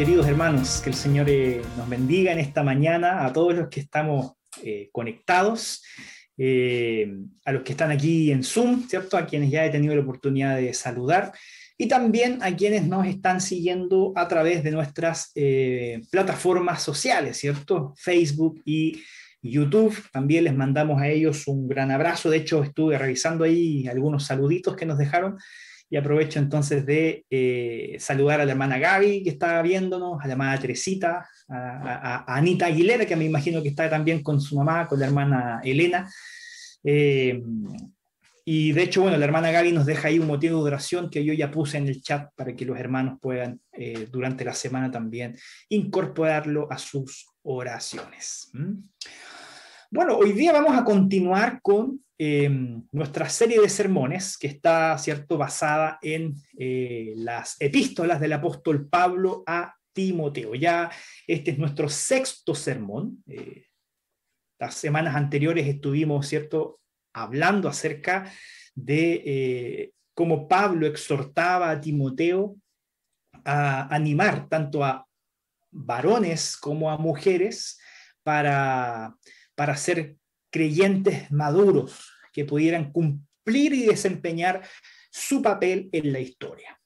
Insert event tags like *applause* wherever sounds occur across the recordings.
queridos hermanos. Que el Señor eh, nos bendiga en esta mañana a todos los que estamos eh, conectados, eh, a los que están aquí en Zoom, ¿cierto? A quienes ya he tenido la oportunidad de saludar y también a quienes nos están siguiendo a través de nuestras plataformas sociales, ¿cierto? Facebook y YouTube. También les mandamos a ellos un gran abrazo. De hecho, estuve revisando ahí algunos saluditos que nos dejaron y aprovecho entonces de eh, saludar a la hermana Gaby, que está viéndonos, a la hermana Teresita, a, Anita Aguilera, que me imagino que está también con su mamá, con la hermana Elena. Eh, y de hecho, bueno, la hermana Gaby nos deja ahí un motivo de oración que yo ya puse en el chat para que los hermanos puedan eh, durante la semana también incorporarlo a sus oraciones. Bueno, hoy día vamos a continuar con Em, nuestra serie de sermones, que está cierto, basada en eh, las epístolas del apóstol Pablo a Timoteo. Ya este es nuestro sexto sermón. Eh, las semanas anteriores estuvimos cierto, hablando acerca de eh, cómo Pablo exhortaba a Timoteo a animar tanto a varones como a mujeres para, para ser creyentes maduros que pudieran cumplir y desempeñar su papel en la historia.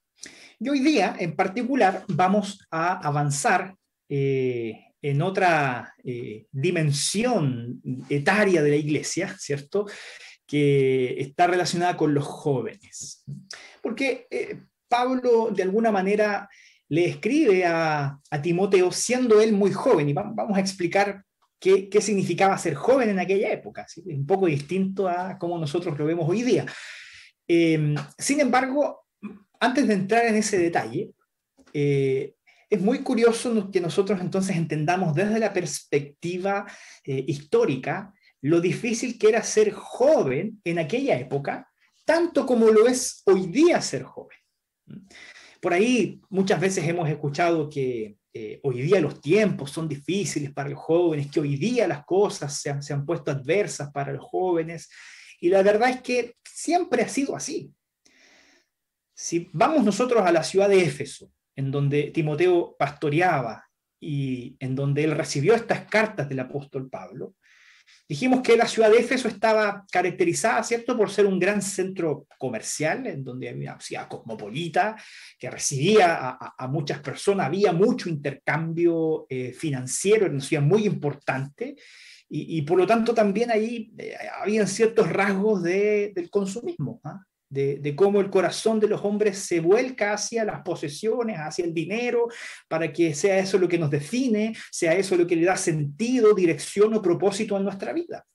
Y hoy día, en particular, vamos a avanzar eh, en otra eh, dimensión etaria de la iglesia, ¿cierto? Que está relacionada con los jóvenes. Porque eh, Pablo, de alguna manera, le escribe a, a Timoteo siendo él muy joven, y vamos a explicar qué, significaba ser joven en aquella época. Un poco distinto a cómo nosotros lo vemos hoy día. Em, sin embargo, antes de entrar en ese detalle, eh, es muy curioso que nosotros entonces entendamos desde la perspectiva eh, histórica lo difícil que era ser joven en aquella época, tanto como lo es hoy día ser joven. Por ahí muchas veces hemos escuchado que eh, hoy día los tiempos son difíciles para los jóvenes, que hoy día las cosas se han, se han puesto adversas para los jóvenes. Y la verdad es que siempre ha sido así. Si vamos nosotros a la ciudad de Éfeso, en donde Timoteo pastoreaba y en donde él recibió estas cartas del apóstol Pablo, Dijimos que la ciudad de Éfeso estaba caracterizada, ¿cierto?, por ser un gran centro comercial, en donde había ciudad cosmopolita, que recibía a, muchas personas, había mucho intercambio eh, financiero, era una ciudad muy importante, y, por lo tanto también ahí eh, habían ciertos rasgos del consumismo. ¿ah? De, cómo el corazón de los hombres se vuelca hacia las posesiones, hacia el dinero, para que sea eso lo que nos define, sea eso lo que le da sentido, dirección o propósito a nuestra vida.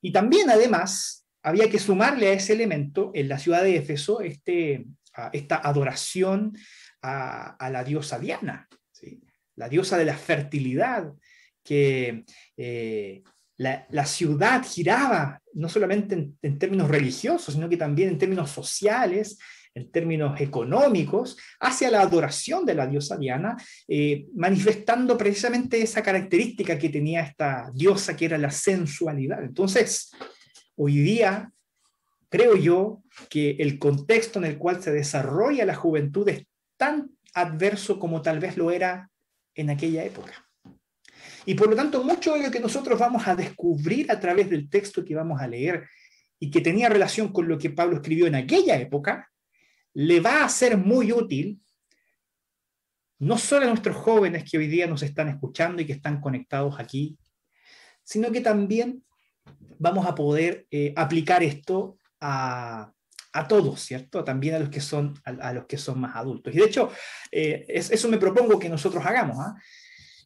Y también, además, había que sumarle a ese elemento en la ciudad de Éfeso este, esta adoración a, la diosa Diana, la diosa de la fertilidad, que eh, la, ciudad giraba no solamente en, términos religiosos, sino que también en términos sociales, en términos económicos, hacia la adoración de la diosa Diana, eh, manifestando precisamente esa característica que tenía esta diosa, que era la sensualidad. Entonces, hoy día, creo yo que el contexto en el cual se desarrolla la juventud es tan adverso como tal vez lo era en aquella época. Y por lo tanto, mucho de lo que nosotros vamos a descubrir a través del texto que vamos a leer y que tenía relación con lo que Pablo escribió en aquella época, le va a ser muy útil no solo a nuestros jóvenes que hoy día nos están escuchando y que están conectados aquí, sino que también vamos a poder eh, aplicar esto a, todos, ¿cierto? También a los que son, a, los que son más adultos. Y de hecho, eh, eso me propongo que nosotros hagamos. ¿ah?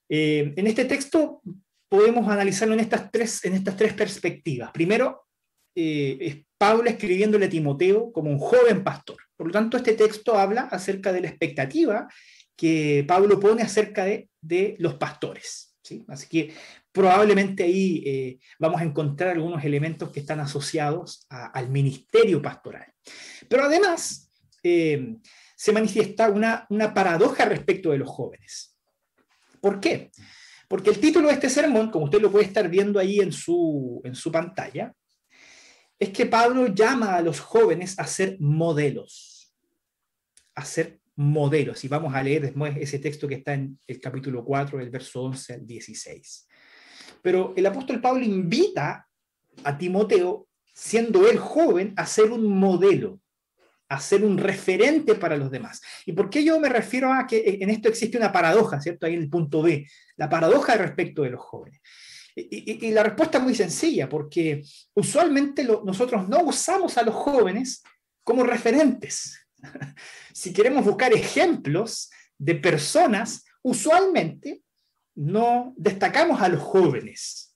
Eh, en este texto podemos analizarlo en estas tres, en estas tres perspectivas. Primero, eh, es Pablo escribiéndole a Timoteo como un joven pastor. Por lo tanto, este texto habla acerca de la expectativa que Pablo pone acerca de, los pastores. ¿sí? Así que probablemente ahí eh, vamos a encontrar algunos elementos que están asociados al ministerio pastoral. Pero además, se manifiesta una, una paradoja respecto de los jóvenes. ¿Por qué? Porque el título de este sermón, como usted lo puede estar viendo ahí en su, en su pantalla, es que Pablo llama a los jóvenes a ser modelos, a ser modelos. Y vamos a leer después ese texto que está en el capítulo 4, del verso 11 al 16. Pero el apóstol Pablo invita a Timoteo, siendo él joven, a ser un modelo, a ser un referente para los demás. ¿Y por qué yo me refiero a que en esto existe una paradoja, ¿cierto? Ahí en el punto B, la paradoja respecto de los jóvenes. Y, la respuesta es muy sencilla, porque usualmente nosotros no usamos a los jóvenes como referentes. *laughs* si queremos buscar ejemplos de personas, usualmente no destacamos a los jóvenes,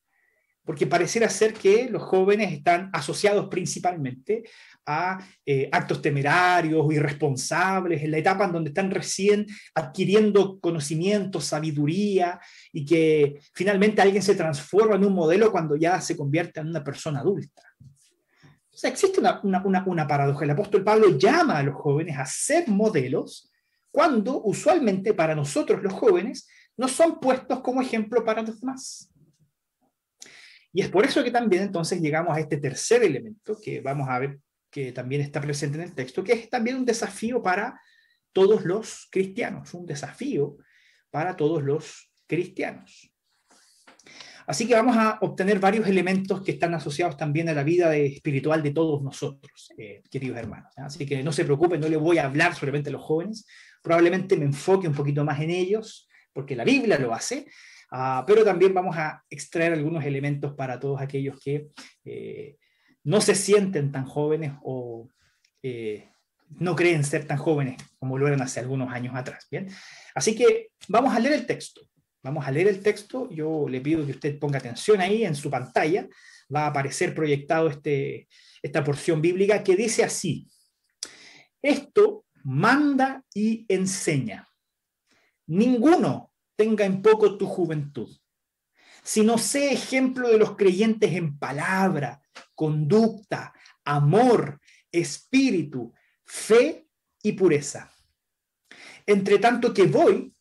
porque pareciera ser que los jóvenes están asociados principalmente a eh, actos temerarios irresponsables, en la etapa en donde están recién adquiriendo conocimiento, sabiduría, y que finalmente alguien se transforma en un modelo cuando ya se convierte en una persona adulta. O sea, existe una, una, paradoja. El apóstol Pablo llama a los jóvenes a ser modelos cuando usualmente para nosotros los jóvenes no son puestos como ejemplo para los demás. Y es por eso que también entonces llegamos a este tercer elemento que vamos a ver que también está presente en el texto, que es también un desafío para todos los cristianos, un desafío para todos los cristianos. Así que vamos a obtener varios elementos que están asociados también a la vida espiritual de todos nosotros, eh, queridos hermanos. Así que no se preocupen, no les voy a hablar solamente a los jóvenes, probablemente me enfoque un poquito más en ellos, porque la Biblia lo hace, ah, pero también vamos a extraer algunos elementos para todos aquellos que eh, no se sienten tan jóvenes o eh, no creen ser tan jóvenes como lo eran hace algunos años atrás. Bien, así que vamos a leer el texto. Vamos a leer el texto. Yo le pido que usted ponga atención ahí en su pantalla. Va a aparecer proyectado este, esta porción bíblica que dice así. Esto manda y enseña. Ninguno tenga en poco tu juventud, sino sé ejemplo de los creyentes en palabra, conducta, amor, espíritu, fe y pureza. Entre tanto que voy,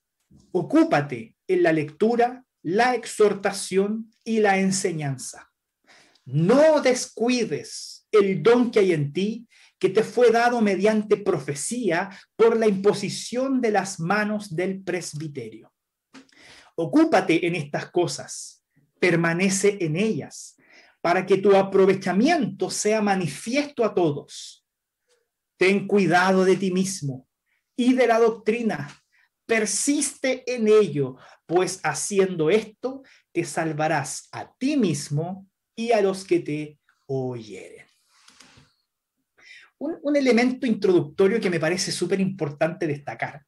ocúpate en la lectura, la exhortación y la enseñanza. No descuides el don que hay en ti, que te fue dado mediante profecía por la imposición de las manos del presbiterio. Ocúpate en estas cosas, permanece en ellas, para que tu aprovechamiento sea manifiesto a todos. Ten cuidado de ti mismo y de la doctrina. Persiste en ello, pues haciendo esto te salvarás a ti mismo y a los que te oyeren. Un, elemento introductorio que me parece súper importante destacar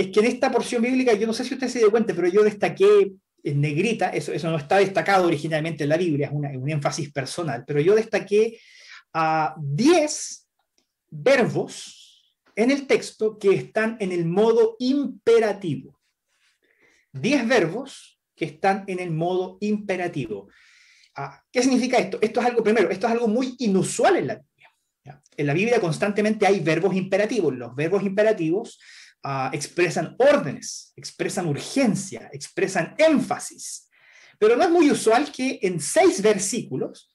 es que en esta porción bíblica, yo no sé si usted se dio cuenta, pero yo destaqué en negrita, eso, eso no está destacado originalmente en la Biblia, es un énfasis personal, pero yo destaqué a 10 verbos en el texto que están en el modo imperativo. 10 verbos que están en el modo imperativo. Ah, ¿Qué significa esto? Esto es algo, primero, esto es algo muy inusual en la Biblia. En la Biblia constantemente hay verbos imperativos. Los verbos imperativos ah, expresan órdenes, expresan urgencia, expresan énfasis. Pero no es muy usual que en seis versículos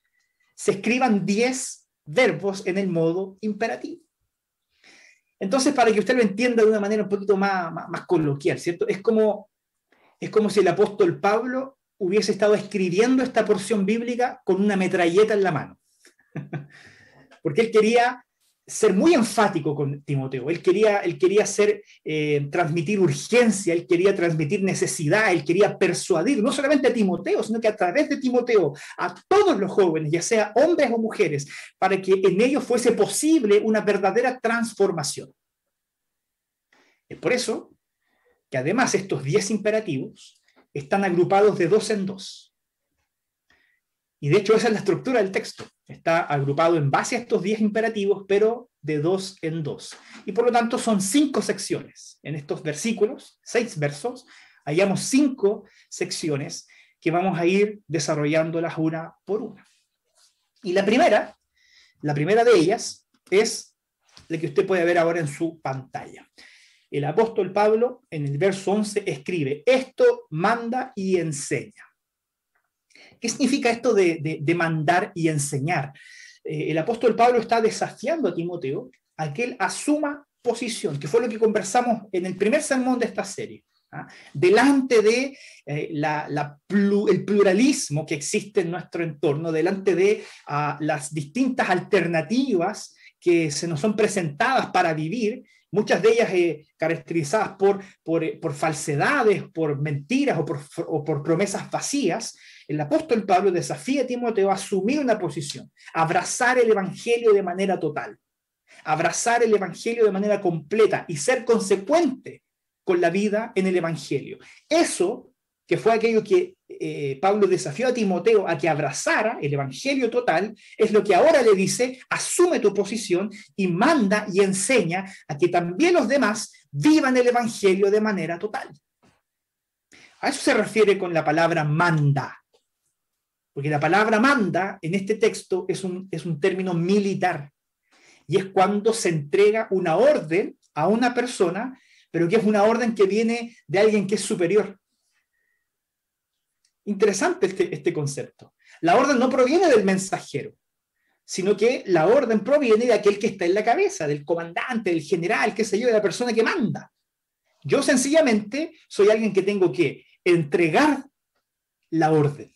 se escriban diez verbos en el modo imperativo. Entonces, para que usted lo entienda de una manera un poquito más, más, más coloquial, ¿cierto? Es como es como si el apóstol Pablo hubiese estado escribiendo esta porción bíblica con una metralleta en la mano. *laughs* Porque él quería ser muy enfático con Timoteo, él quería, él quería eh, transmitir urgencia, él quería transmitir necesidad, él quería persuadir no solamente a Timoteo, sino que a través de Timoteo a todos los jóvenes, ya sea hombres o mujeres, para que en ellos fuese posible una verdadera transformación. Es por eso que además estos 10 imperativos están agrupados de dos en dos. Y de hecho esa es la estructura del texto. Está agrupado en base a estos 10 imperativos, pero de dos en dos. Y por lo tanto son cinco secciones. En estos versículos, seis versos, hallamos cinco secciones que vamos a ir desarrollándolas una por una. Y la primera, la primera de ellas es la que usted puede ver ahora en su pantalla el apóstol Pablo en el verso 11 escribe, esto manda y enseña. ¿Qué significa esto de, mandar y enseñar? Eh, el apóstol Pablo está desafiando a Timoteo a que él asuma posición, que fue lo que conversamos en el primer sermón de esta serie. ¿ah? Delante de eh, el pluralismo que existe en nuestro entorno, delante de ah, las distintas alternativas que se nos son presentadas para vivir, muchas de ellas eh, caracterizadas por, eh, por, falsedades, por mentiras o por, o por, promesas vacías, el apóstol Pablo desafía a Timoteo a asumir una posición, abrazar el Evangelio de manera total, abrazar el Evangelio de manera completa y ser consecuente con la vida en el Evangelio. Eso, que fue aquello que eh, Pablo desafió a Timoteo a que abrazara el Evangelio total, es lo que ahora le dice, asume tu posición y manda y enseña a que también los demás vivan el Evangelio de manera total. A eso se refiere con la palabra manda. Porque la palabra manda en este texto es un, es un término militar. Y es cuando se entrega una orden a una persona, pero que es una orden que viene de alguien que es superior. Interesante este, este concepto. La orden no proviene del mensajero, sino que la orden proviene de aquel que está en la cabeza, del comandante, del general, qué sé yo, de la persona que manda. Yo sencillamente soy alguien que tengo que entregar la orden.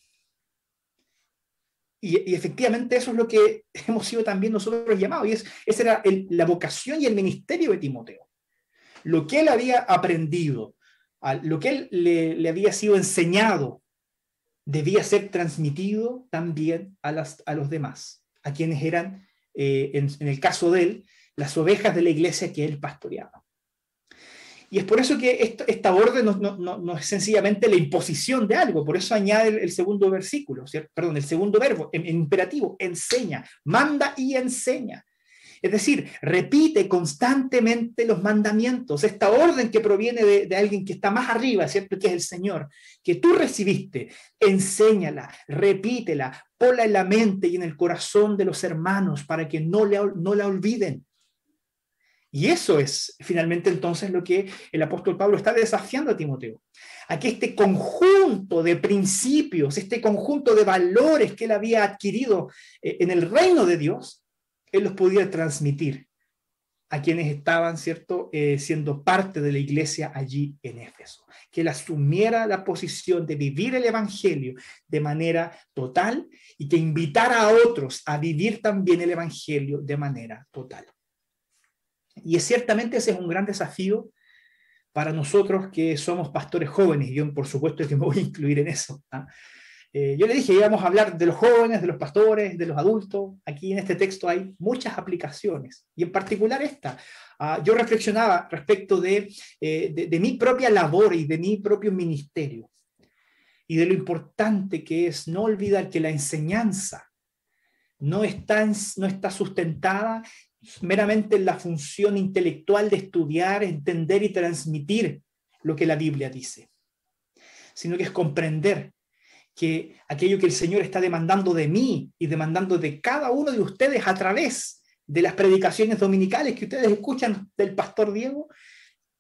Y, efectivamente eso es lo que *laughs* hemos sido también nosotros llamados, y es, esa era la vocación y el ministerio de Timoteo. Lo que él había aprendido, lo que él le había sido enseñado debía ser transmitido también a, las, a los demás, a quienes eran, eh, en, el caso de él, las ovejas de la iglesia que él pastoreaba. Y es por eso que esta orden no, es sencillamente la imposición de algo, por eso añade el, segundo versículo, perdón, el segundo verbo, en imperativo, enseña, manda y enseña. Es decir, repite constantemente los mandamientos, esta orden que proviene de, alguien que está más arriba, ¿cierto? Que es el Señor, que tú recibiste, enséñala, repítela, ponla en la mente y en el corazón de los hermanos para que no, no la olviden. Y eso es finalmente entonces lo que el apóstol Pablo está desafiando a Timoteo. A que este conjunto de principios, este conjunto de valores que él había adquirido eh, en el reino de Dios, él los podía transmitir a quienes estaban, ¿cierto?, eh, siendo parte de la iglesia allí en Éfeso. Que él asumiera la posición de vivir el Evangelio de manera total y que invitara a otros a vivir también el Evangelio de manera total. Y es, ciertamente ese es un gran desafío para nosotros que somos pastores jóvenes. Yo, por supuesto, que me voy a incluir en eso. Eh, yo le dije, íbamos a hablar de los jóvenes, de los pastores, de los adultos. Aquí en este texto hay muchas aplicaciones, y en particular esta. Ah, yo reflexionaba respecto de, eh, de, de mi propia labor y de mi propio ministerio, y de lo importante que es no olvidar que la enseñanza no está, no está sustentada meramente en la función intelectual de estudiar, entender y transmitir lo que la Biblia dice, sino que es comprender que aquello que el Señor está demandando de mí y demandando de cada uno de ustedes a través de las predicaciones dominicales que ustedes escuchan del pastor Diego,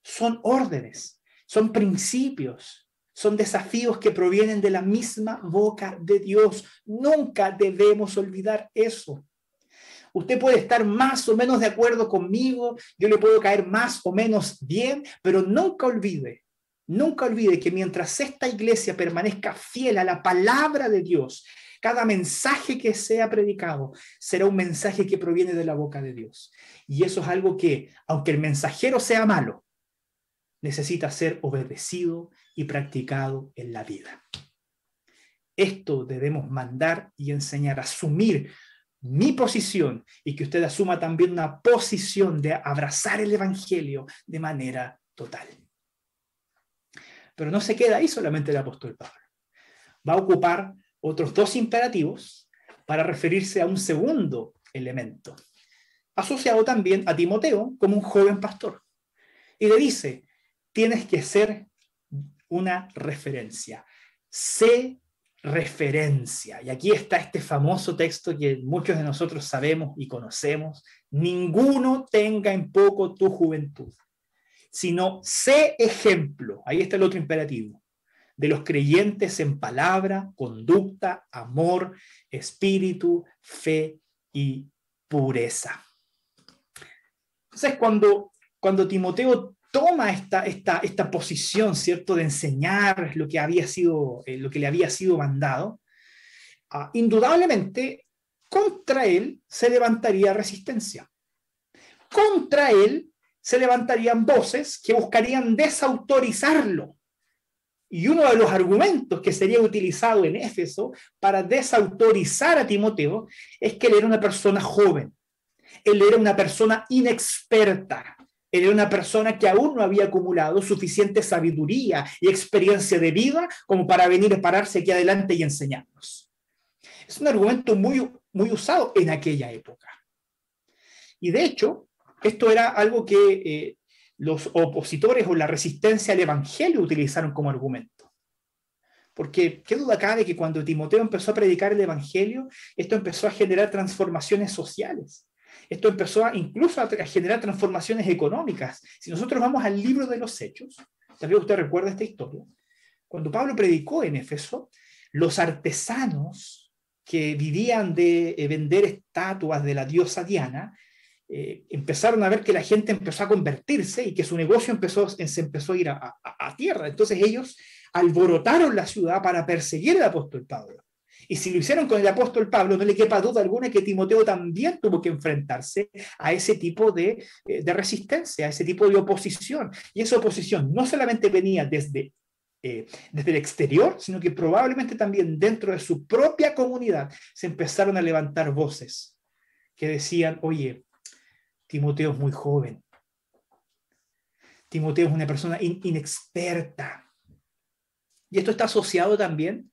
son órdenes, son principios, son desafíos que provienen de la misma boca de Dios. Nunca debemos olvidar eso. Usted puede estar más o menos de acuerdo conmigo, yo le puedo caer más o menos bien, pero nunca olvide Nunca olvide que mientras esta iglesia permanezca fiel a la palabra de Dios, cada mensaje que sea predicado será un mensaje que proviene de la boca de Dios. Y eso es algo que, aunque el mensajero sea malo, necesita ser obedecido y practicado en la vida. Esto debemos mandar y enseñar, asumir mi posición y que usted asuma también una posición de abrazar el Evangelio de manera total. Pero no se queda ahí solamente el apóstol Pablo. Va a ocupar otros dos imperativos para referirse a un segundo elemento, asociado también a Timoteo como un joven pastor. Y le dice, tienes que ser una referencia. Sé referencia. Y aquí está este famoso texto que muchos de nosotros sabemos y conocemos. Ninguno tenga en poco tu juventud sino sé ejemplo, ahí está el otro imperativo, de los creyentes en palabra, conducta, amor, espíritu, fe y pureza. Entonces, cuando cuando Timoteo toma esta, esta, esta posición, ¿cierto?, de enseñar lo que, había sido, eh, lo que le había sido mandado, ah, indudablemente contra él se levantaría resistencia. Contra él se levantarían voces que buscarían desautorizarlo. Y uno de los argumentos que sería utilizado en Éfeso para desautorizar a Timoteo es que él era una persona joven, él era una persona inexperta, era una persona que aún no había acumulado suficiente sabiduría y experiencia de vida como para venir a pararse aquí adelante y enseñarnos. Es un argumento muy, muy usado en aquella época. Y de hecho, esto era algo que eh, los opositores o la resistencia al Evangelio utilizaron como argumento. Porque qué duda cabe que cuando Timoteo empezó a predicar el Evangelio, esto empezó a generar transformaciones sociales. Esto empezó incluso a, generar transformaciones económicas. Si nosotros vamos al libro de los Hechos, tal vez usted recuerda esta historia, cuando Pablo predicó en Éfeso, los artesanos que vivían de eh, vender estatuas de la diosa Diana, eh, empezaron a ver que la gente empezó a convertirse y que su negocio empezó, se empezó a ir a, a tierra. Entonces ellos alborotaron la ciudad para perseguir al apóstol Pablo. Y si lo hicieron con el apóstol Pablo, no le quepa duda alguna que Timoteo también tuvo que enfrentarse a ese tipo de, eh, de resistencia, a ese tipo de oposición. Y esa oposición no solamente venía desde eh, desde el exterior, sino que probablemente también dentro de su propia comunidad se empezaron a levantar voces que decían, oye, Timoteo es muy joven, Timoteo es una persona inexperta. Y esto está asociado también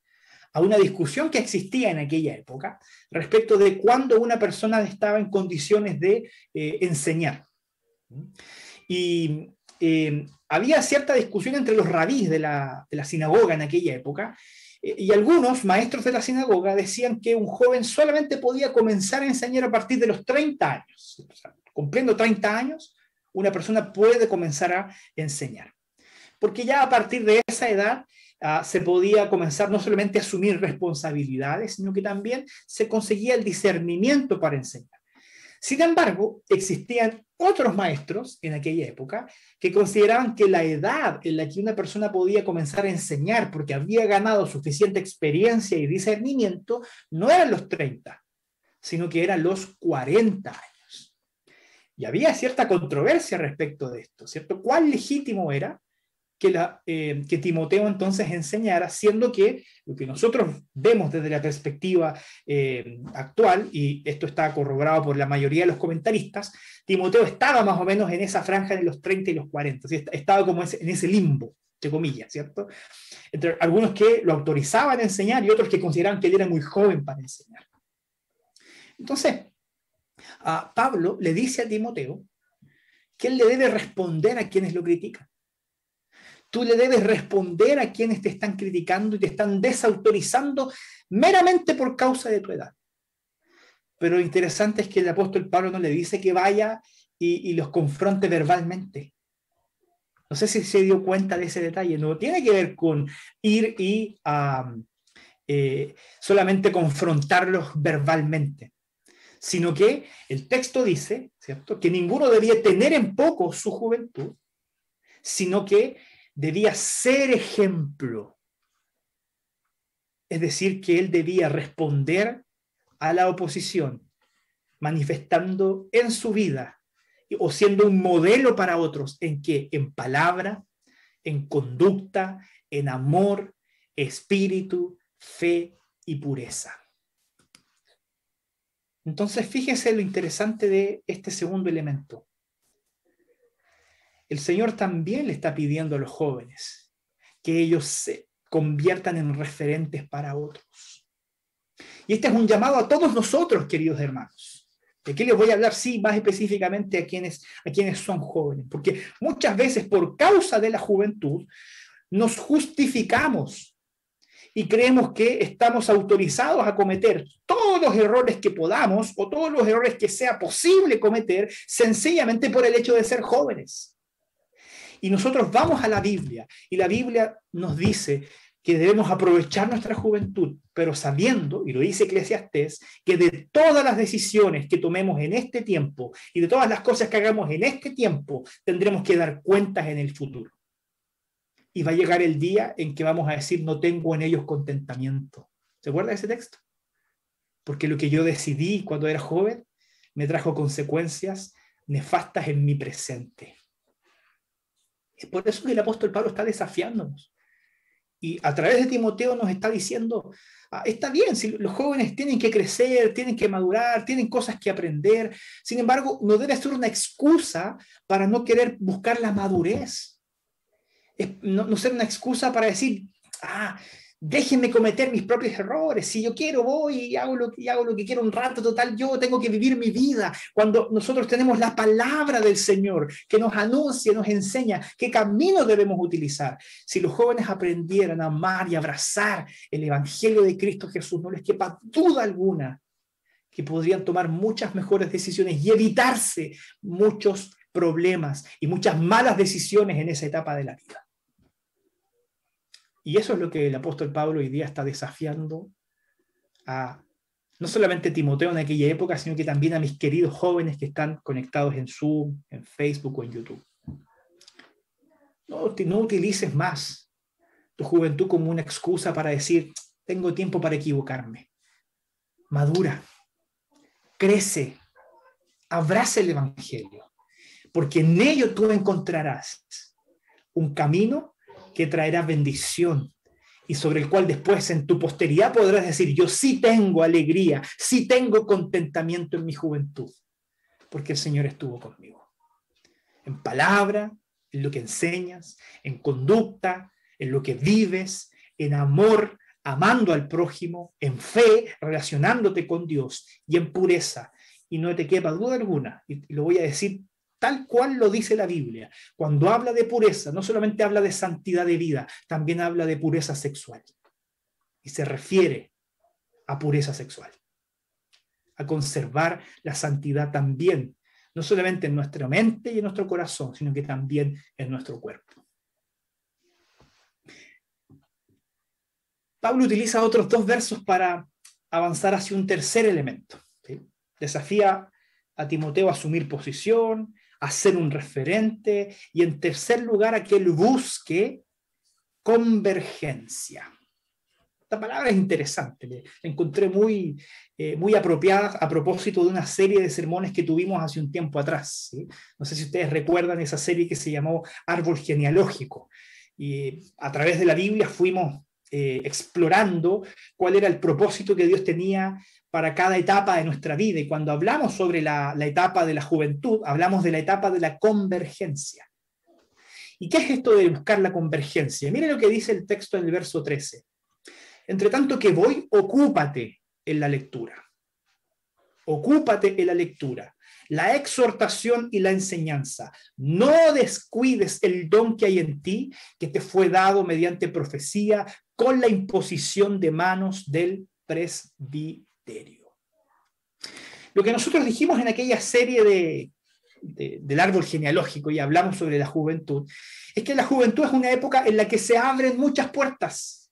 a una discusión que existía en aquella época respecto de cuándo una persona estaba en condiciones de eh, enseñar. Y eh, había cierta discusión entre los rabís de la, sinagoga en aquella época, eh, y algunos maestros de la sinagoga decían que un joven solamente podía comenzar a enseñar a partir de los 30 años. cumpliendo 30 años, una persona puede comenzar a enseñar. Porque ya a partir de esa edad Ah, se podía comenzar no solamente a asumir responsabilidades, sino que también se conseguía el discernimiento para enseñar. Sin embargo, existían otros maestros en aquella época que consideraban que la edad en la que una persona podía comenzar a enseñar porque había ganado suficiente experiencia y discernimiento no eran los 30, sino que eran los 40 años. Y había cierta controversia respecto de esto, ¿cierto? ¿Cuál legítimo era? Eh, que Timoteo entonces enseñara, siendo que lo que nosotros vemos desde la perspectiva eh, actual, y esto está corroborado por la mayoría de los comentaristas, Timoteo estaba más o menos en esa franja de los 30 y los 40, estaba como en ese limbo, entre comillas, ¿cierto? Entre algunos que lo autorizaban a enseñar y otros que consideraban que él era muy joven para enseñar. Entonces, Pablo le dice a Timoteo que él le debe responder a quienes lo critican. Tú le debes responder a quienes te están criticando y te están desautorizando meramente por causa de tu edad. Pero lo interesante es que el apóstol Pablo no le dice que vaya y, los confronte verbalmente. No sé si se dio cuenta de ese detalle. No tiene que ver con ir y eh, solamente confrontarlos verbalmente, sino que el texto dice, ¿cierto?, que ninguno debía tener en poco su juventud, sino que debía ser ejemplo. Es decir, que él debía responder a la oposición, manifestando en su vida o siendo un modelo para otros en que en palabra, en conducta, en amor, espíritu, fe y pureza. Entonces, fíjese lo interesante de este segundo elemento el Señor también le está pidiendo a los jóvenes que ellos se conviertan en referentes para otros. Y este es un llamado a todos nosotros, queridos hermanos. ¿De qué les voy a hablar? Sí, más específicamente a quienes, a quienes son jóvenes, porque muchas veces por causa de la juventud nos justificamos y creemos que estamos autorizados a cometer todos los errores que podamos o todos los errores que sea posible cometer sencillamente por el hecho de ser jóvenes. Y nosotros vamos a la Biblia y la Biblia nos dice que debemos aprovechar nuestra juventud, pero sabiendo, y lo dice Eclesiastés, que de todas las decisiones que tomemos en este tiempo y de todas las cosas que hagamos en este tiempo, tendremos que dar cuentas en el futuro. Y va a llegar el día en que vamos a decir, no tengo en ellos contentamiento. ¿Se acuerda de ese texto? Porque lo que yo decidí cuando era joven me trajo consecuencias nefastas en mi presente. Es por eso que el apóstol Pablo está desafiándonos. Y a través de Timoteo nos está diciendo, ah, está bien, si los jóvenes tienen que crecer, tienen que madurar, tienen cosas que aprender, sin embargo, no debe ser una excusa para no querer buscar la madurez. no, no ser una excusa para decir, ah, déjenme cometer mis propios errores. Si yo quiero, voy y hago lo, y que quiero un rato, total, yo tengo que vivir mi vida. Cuando nosotros tenemos la palabra del Señor que nos anuncia, nos enseña qué camino debemos utilizar. Si los jóvenes aprendieran a amar y abrazar el Evangelio de Cristo Jesús, no les quepa duda alguna que podrían tomar muchas mejores decisiones y evitarse muchos problemas y muchas malas decisiones en esa etapa de la vida. Y eso es lo que el apóstol Pablo hoy día está desafiando a no solamente Timoteo en aquella época, sino que también a mis queridos jóvenes que están conectados en Zoom, en Facebook o en YouTube. No, no utilices más tu juventud como una excusa para decir, tengo tiempo para equivocarme. Madura, crece, abraza el Evangelio, porque en ello tú encontrarás un camino que traerá bendición y sobre el cual después en tu posteridad podrás decir, yo sí tengo alegría, sí tengo contentamiento en mi juventud, porque el Señor estuvo conmigo. En palabra, en lo que enseñas, en conducta, en lo que vives, en amor, amando al prójimo, en fe, relacionándote con Dios y en pureza. Y no te quepa duda alguna, y lo voy a decir tal cual lo dice la Biblia. Cuando habla de pureza, no solamente habla de santidad de vida, también habla de pureza sexual. Y se refiere a pureza sexual, a conservar la santidad también, no solamente en nuestra mente y en nuestro corazón, sino que también en nuestro cuerpo. Pablo utiliza otros dos versos para avanzar hacia un tercer elemento. Desafía a Timoteo a asumir posición, a ser un referente y en tercer lugar a que él busque convergencia. Esta palabra es interesante, la encontré muy, eh, muy apropiada a propósito de una serie de sermones que tuvimos hace un tiempo atrás. No sé si ustedes recuerdan esa serie que se llamó Árbol Genealógico. Y a través de la Biblia fuimos eh, explorando cuál era el propósito que Dios tenía para cada etapa de nuestra vida. Y cuando hablamos sobre la, etapa de la juventud, hablamos de la etapa de la convergencia. ¿Y qué es esto de buscar la convergencia? Mire lo que dice el texto en el verso 13. Entre tanto que voy, ocúpate en la lectura. Ocúpate en la lectura, la exhortación y la enseñanza. No descuides el don que hay en ti, que te fue dado mediante profecía, con la imposición de manos del presbítero. Lo que nosotros dijimos en aquella serie de, del árbol genealógico y hablamos sobre la juventud, es que la juventud es una época en la que se abren muchas puertas.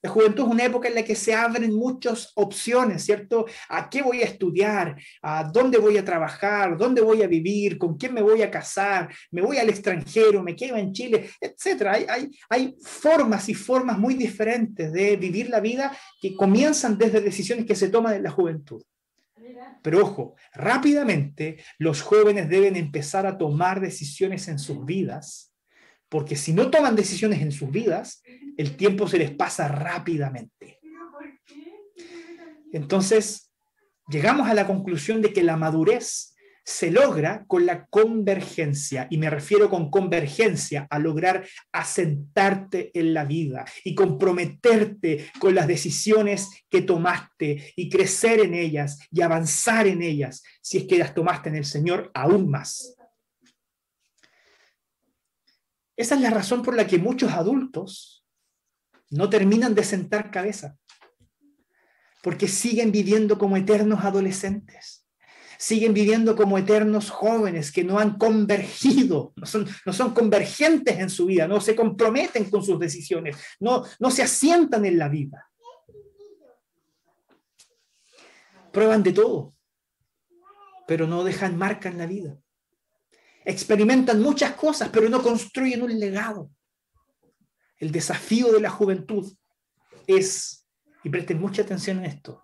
La juventud es una época en la que se abren muchas opciones, ¿cierto? ¿A qué voy a estudiar? ¿A dónde voy a trabajar? ¿Dónde voy a vivir? ¿Con quién me voy a casar? ¿Me voy al extranjero? ¿Me quedo en Chile? Etcétera. Hay, hay, hay formas y formas muy diferentes de vivir la vida que comienzan desde decisiones que se toman en la juventud. Pero ojo, rápidamente los jóvenes deben empezar a tomar decisiones en sus vidas porque si no toman decisiones en sus vidas, el tiempo se les pasa rápidamente. Entonces, llegamos a la conclusión de que la madurez se logra con la convergencia, y me refiero con convergencia a lograr asentarte en la vida y comprometerte con las decisiones que tomaste y crecer en ellas y avanzar en ellas, si es que las tomaste en el Señor aún más. Esa es la razón por la que muchos adultos no terminan de sentar cabeza, porque siguen viviendo como eternos adolescentes, siguen viviendo como eternos jóvenes que no han convergido, no son, no son convergentes en su vida, no se comprometen con sus decisiones, no, no se asientan en la vida. Prueban de todo, pero no dejan marca en la vida. Experimentan muchas cosas, pero no construyen un legado. El desafío de la juventud es, y presten mucha atención en esto,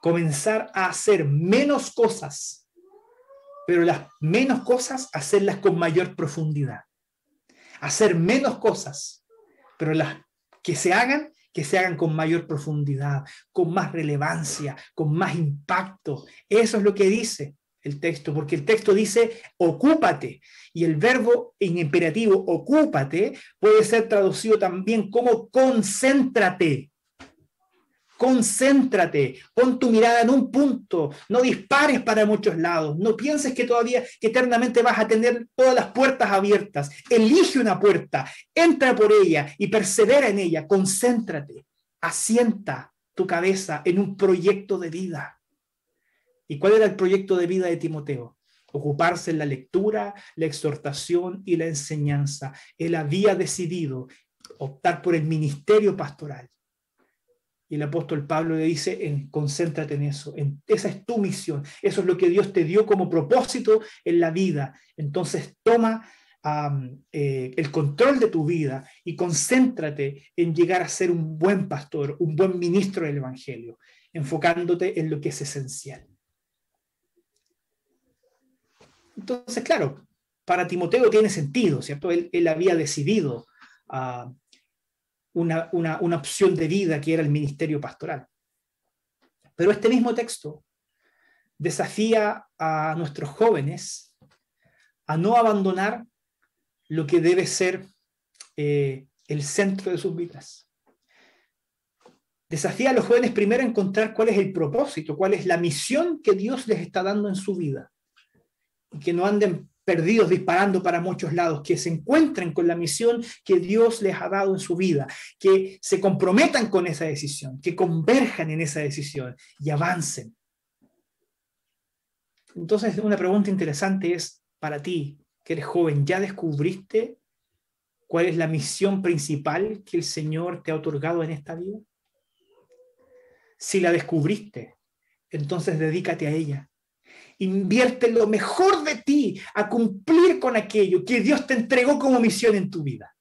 comenzar a hacer menos cosas, pero las menos cosas hacerlas con mayor profundidad. Hacer menos cosas, pero las que se hagan, que se hagan con mayor profundidad, con más relevancia, con más impacto. Eso es lo que dice el texto, porque el texto dice ocúpate y el verbo en imperativo ocúpate puede ser traducido también como concéntrate. Concéntrate, pon tu mirada en un punto, no dispares para muchos lados, no pienses que todavía eternamente vas a tener todas las puertas abiertas. Elige una puerta, entra por ella y persevera en ella, concéntrate, asienta tu cabeza en un proyecto de vida. ¿Y cuál era el proyecto de vida de Timoteo? Ocuparse en la lectura, la exhortación y la enseñanza. Él había decidido optar por el ministerio pastoral. Y el apóstol Pablo le dice, concéntrate en eso, en, esa es tu misión, eso es lo que Dios te dio como propósito en la vida. Entonces toma eh, el control de tu vida y concéntrate en llegar a ser un buen pastor, un buen ministro del Evangelio, enfocándote en lo que es esencial. Entonces, claro, para Timoteo tiene sentido, ¿cierto? Él, había decidido a una, opción de vida que era el ministerio pastoral. Pero este mismo texto desafía a nuestros jóvenes a no abandonar lo que debe ser eh, el centro de sus vidas. Desafía a los jóvenes primero a encontrar cuál es el propósito, cuál es la misión que Dios les está dando en su vida. Que no anden perdidos disparando para muchos lados, que se encuentren con la misión que Dios les ha dado en su vida, que se comprometan con esa decisión, que converjan en esa decisión y avancen. Entonces, una pregunta interesante es para ti, que eres joven, ¿ya descubriste cuál es la misión principal que el Señor te ha otorgado en esta vida? Si la descubriste, entonces dedícate a ella Invierte lo mejor de ti a cumplir con aquello que Dios te entregó como misión en tu vida.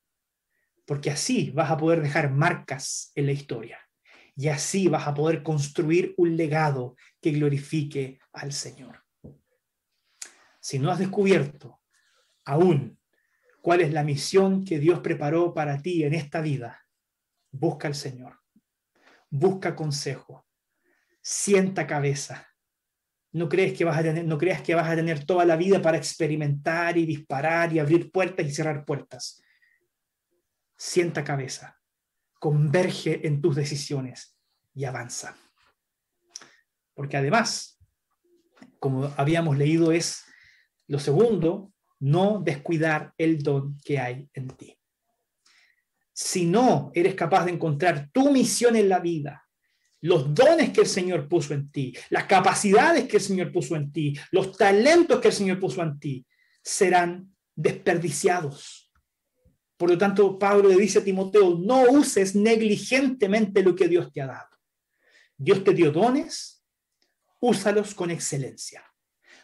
Porque así vas a poder dejar marcas en la historia. Y así vas a poder construir un legado que glorifique al Señor. Si no has descubierto aún cuál es la misión que Dios preparó para ti en esta vida, busca al Señor. Busca consejo. Sienta cabeza no crees que vas a tener, no creas que vas a tener toda la vida para experimentar y disparar y abrir puertas y cerrar puertas. Sienta cabeza, converge en tus decisiones y avanza. Porque además, como habíamos leído, es lo segundo, no descuidar el don que hay en ti. Si no eres capaz de encontrar tu misión en la vida, los dones que el Señor puso en ti, las capacidades que el Señor puso en ti, los talentos que el Señor puso en ti, serán desperdiciados. Por lo tanto, Pablo le dice a Timoteo, no uses negligentemente lo que Dios te ha dado. Dios te dio dones, úsalos con excelencia.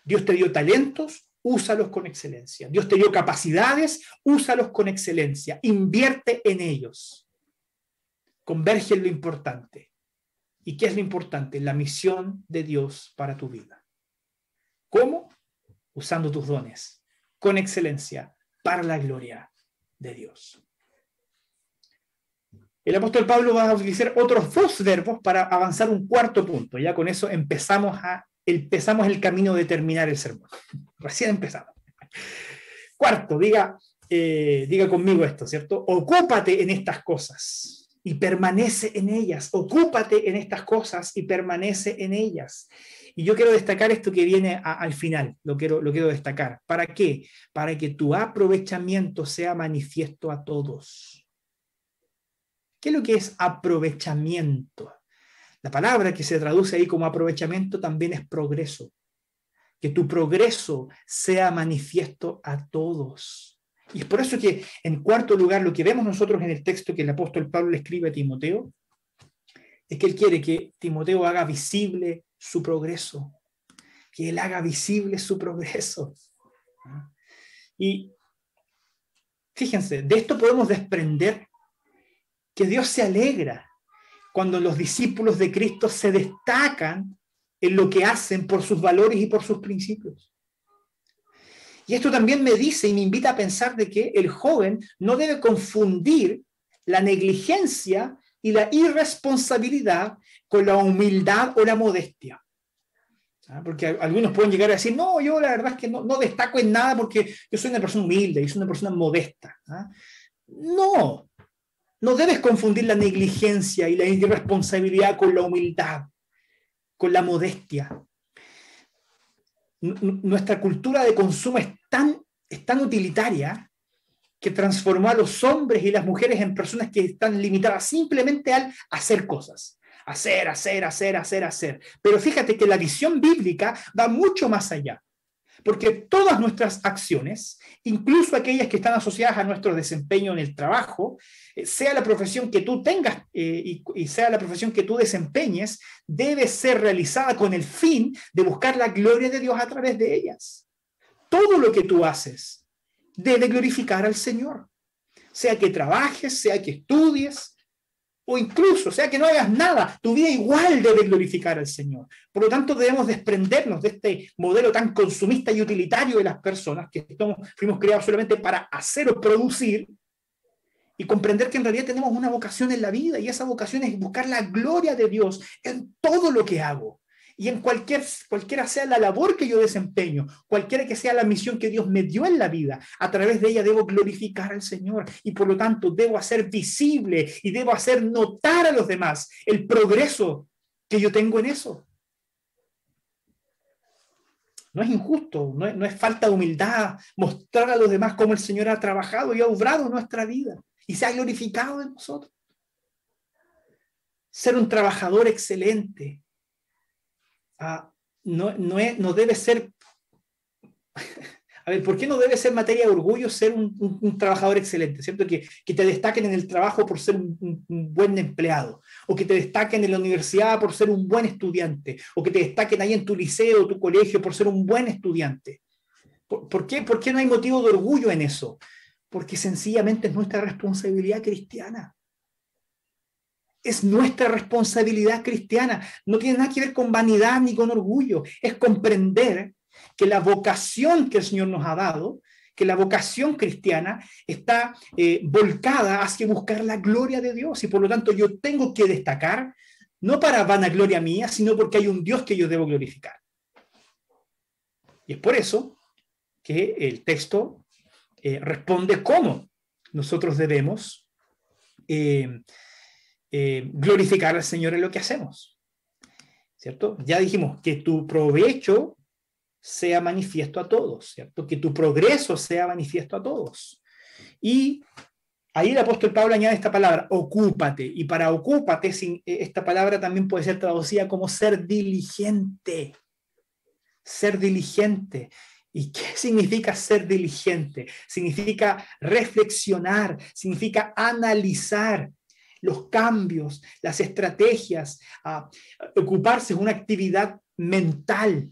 Dios te dio talentos, úsalos con excelencia. Dios te dio capacidades, úsalos con excelencia. Invierte en ellos. Converge en lo importante. ¿Y qué es lo importante? La misión de Dios para tu vida. ¿Cómo? Usando tus dones, con excelencia, para la gloria de Dios. El apóstol Pablo va a utilizar otros dos verbos para avanzar un cuarto punto. Ya con eso empezamos, a, empezamos el camino de terminar el sermón. *laughs* Recién empezamos. Cuarto, diga, eh, diga conmigo esto, ¿cierto? Ocúpate en estas cosas y permanece en ellas. Ocúpate en estas cosas y permanece en ellas. Y yo quiero destacar esto que viene al final, lo quiero, lo quiero destacar. ¿Para qué? Para que tu aprovechamiento sea manifiesto a todos. ¿Qué es lo que es aprovechamiento? La palabra que se traduce ahí como aprovechamiento también es progreso. que tu progreso sea manifiesto a todos. Y es por eso que, en cuarto lugar, lo que vemos nosotros en el texto que el apóstol Pablo escribe a Timoteo, es que él quiere que Timoteo haga visible su progreso, que él haga visible su progreso. Y fíjense, de esto podemos desprender que Dios se alegra cuando los discípulos de Cristo se destacan en lo que hacen por sus valores y por sus principios. Y esto también me dice y me invita a pensar de que el joven no debe confundir la negligencia y la irresponsabilidad con la humildad o la modestia. ¿Ah? Porque algunos pueden llegar a decir, no, yo la verdad es que no, destaco en nada porque yo soy una persona humilde y soy una persona modesta. ¿ah? No, no debes confundir la negligencia y la irresponsabilidad con la humildad, con la modestia. Nuestra cultura de consumo es tan, utilitaria que transformó a los hombres y las mujeres en personas que están limitadas simplemente al hacer cosas. Hacer, hacer, hacer, hacer, hacer. Pero fíjate que la visión bíblica va mucho más allá. Porque todas nuestras acciones, incluso aquellas que están asociadas a nuestro desempeño en el trabajo, eh, sea la profesión que tú tengas eh, y, y, sea la profesión que tú desempeñes, debe ser realizada con el fin de buscar la gloria de Dios a través de ellas. Todo lo que tú haces debe glorificar al Señor. Sea que trabajes, sea que estudies, o incluso, sea que no hagas nada, tu vida igual debe glorificar al Señor. Por lo tanto, debemos desprendernos de este modelo tan consumista y utilitario de las personas, que fuimos creados solamente para hacer o producir, y comprender que en realidad tenemos una vocación en la vida, y esa vocación es buscar la gloria de Dios en todo lo que hago. Y en cualquier, cualquiera sea la labor que yo desempeño, cualquiera que sea la misión que Dios me dio en la vida, a través de ella debo glorificar al Señor y por lo tanto debo hacer visible y debo hacer notar a los demás el progreso que yo tengo en eso. No es injusto, no es, no es falta de humildad mostrar a los demás cómo el Señor ha trabajado y ha obrado en nuestra vida y se ha glorificado en nosotros. Ser un trabajador excelente, no, no, es, no debe ser... *laughs* A ver, ¿por qué no debe ser materia de orgullo ser un, trabajador excelente? ¿Cierto? Que, que, te destaquen en el trabajo por ser un, buen empleado, o que te destaquen en la universidad por ser un buen estudiante, o que te destaquen ahí en tu liceo o tu colegio por ser un buen estudiante. ¿Por, qué? ¿Por qué no hay motivo de orgullo en eso? Porque sencillamente es nuestra responsabilidad cristiana es nuestra responsabilidad cristiana. No tiene nada que ver con vanidad ni con orgullo. Es comprender que la vocación que el Señor nos ha dado, que la vocación cristiana está eh, volcada hacia buscar la gloria de Dios. Y por lo tanto yo tengo que destacar, no para vanagloria mía, sino porque hay un Dios que yo debo glorificar. Y es por eso que el texto eh, responde cómo nosotros debemos eh, eh, glorificar al Señor en lo que hacemos. ¿Cierto? Ya dijimos que tu provecho sea manifiesto a todos, ¿cierto? Que tu progreso sea manifiesto a todos. Y ahí el apóstol Pablo añade esta palabra, ocúpate. Y para ocúpate, esta palabra también puede ser traducida como ser diligente. Ser diligente. ¿Y qué *laughs* significa ser diligente? Significa reflexionar, significa analizar, los cambios, las estrategias, a ocuparse es una actividad mental,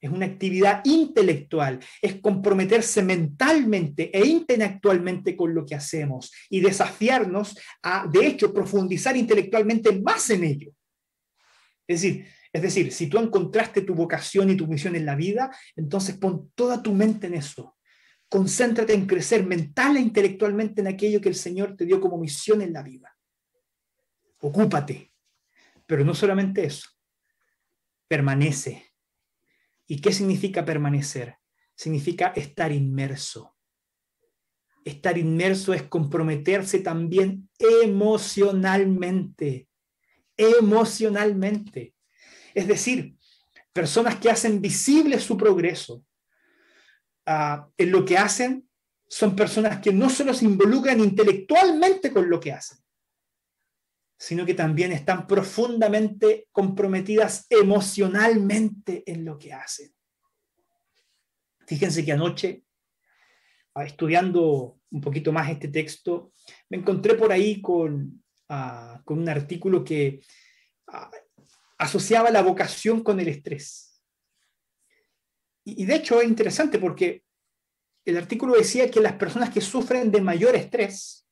es una actividad intelectual, es comprometerse mentalmente e intelectualmente con lo que hacemos y desafiarnos a, de hecho, profundizar intelectualmente más en ello. Es decir, es decir, si tú encontraste tu vocación y tu misión en la vida, entonces pon toda tu mente en eso. Concéntrate en crecer mental e intelectualmente en aquello que el Señor te dio como misión en la vida ocúpate. Pero no solamente eso, permanece. ¿Y qué significa permanecer? Significa estar inmerso. Estar inmerso es comprometerse también emocionalmente. Emocionalmente. Es decir, personas que hacen visible su progreso ah, en lo que hacen son personas que no solo se involucran intelectualmente con lo que hacen, sino que también están profundamente comprometidas emocionalmente en lo que hacen. Fíjense que anoche, ah, estudiando un poquito más este texto, me encontré por ahí con, ah, un artículo que ah, asociaba la vocación con el estrés. Y, y de hecho es interesante porque el artículo decía que las personas que sufren de mayor estrés,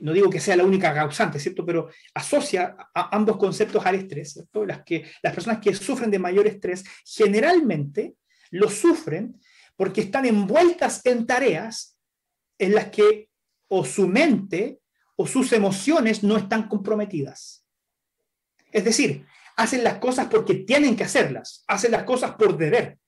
no digo que sea la única causante, ¿cierto? Pero asocia a ambos conceptos al estrés. Las, que, las personas que sufren de mayor estrés generalmente lo sufren porque están envueltas en tareas en las que o su mente o sus emociones no están comprometidas. Es decir, hacen las cosas porque tienen que hacerlas, hacen las cosas por deber,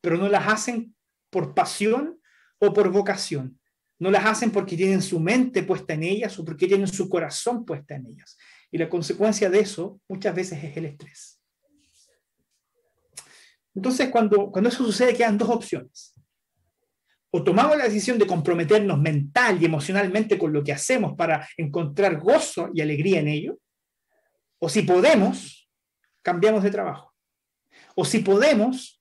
pero no las hacen por pasión o por vocación. No las hacen porque tienen su mente puesta en ellas o porque tienen su corazón puesta en ellas. Y la consecuencia de eso muchas veces es el estrés. Entonces, cuando, cuando eso sucede, quedan dos opciones. O tomamos la decisión de comprometernos mental y emocionalmente con lo que hacemos para encontrar gozo y alegría en ello, o si podemos, cambiamos de trabajo. O si podemos,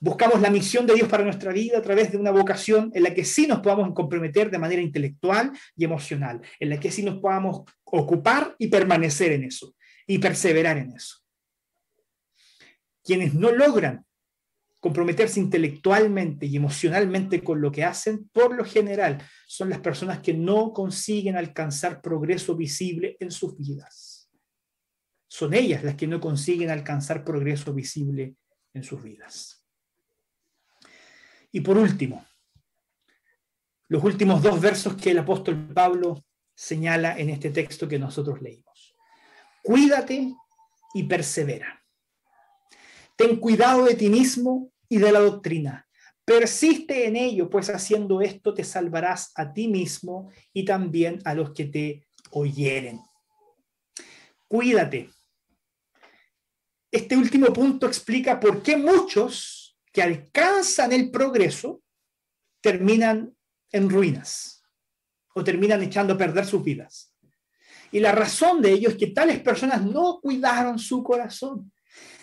buscamos la misión de Dios para nuestra vida a través de una vocación en la que sí nos podamos comprometer de manera intelectual y emocional, en la que sí nos podamos ocupar y permanecer en eso, y perseverar en eso. Quienes no logran comprometerse intelectualmente y emocionalmente con lo que hacen, por lo general, son las personas que no consiguen alcanzar progreso visible en sus vidas. Son ellas las que no consiguen alcanzar progreso visible en sus vidas. Y por último, los últimos dos versos que el apóstol Pablo señala en este texto que nosotros leímos. Cuídate y persevera Ten cuidado de ti mismo y de la doctrina. Persiste en ello, pues haciendo esto te salvarás a ti mismo y también a los que te oyeren. Cuídate. Este último punto explica por qué muchos que alcanzan el progreso terminan en ruinas o terminan echando a perder sus vidas. Y la razón de ello es que tales personas no cuidaron su corazón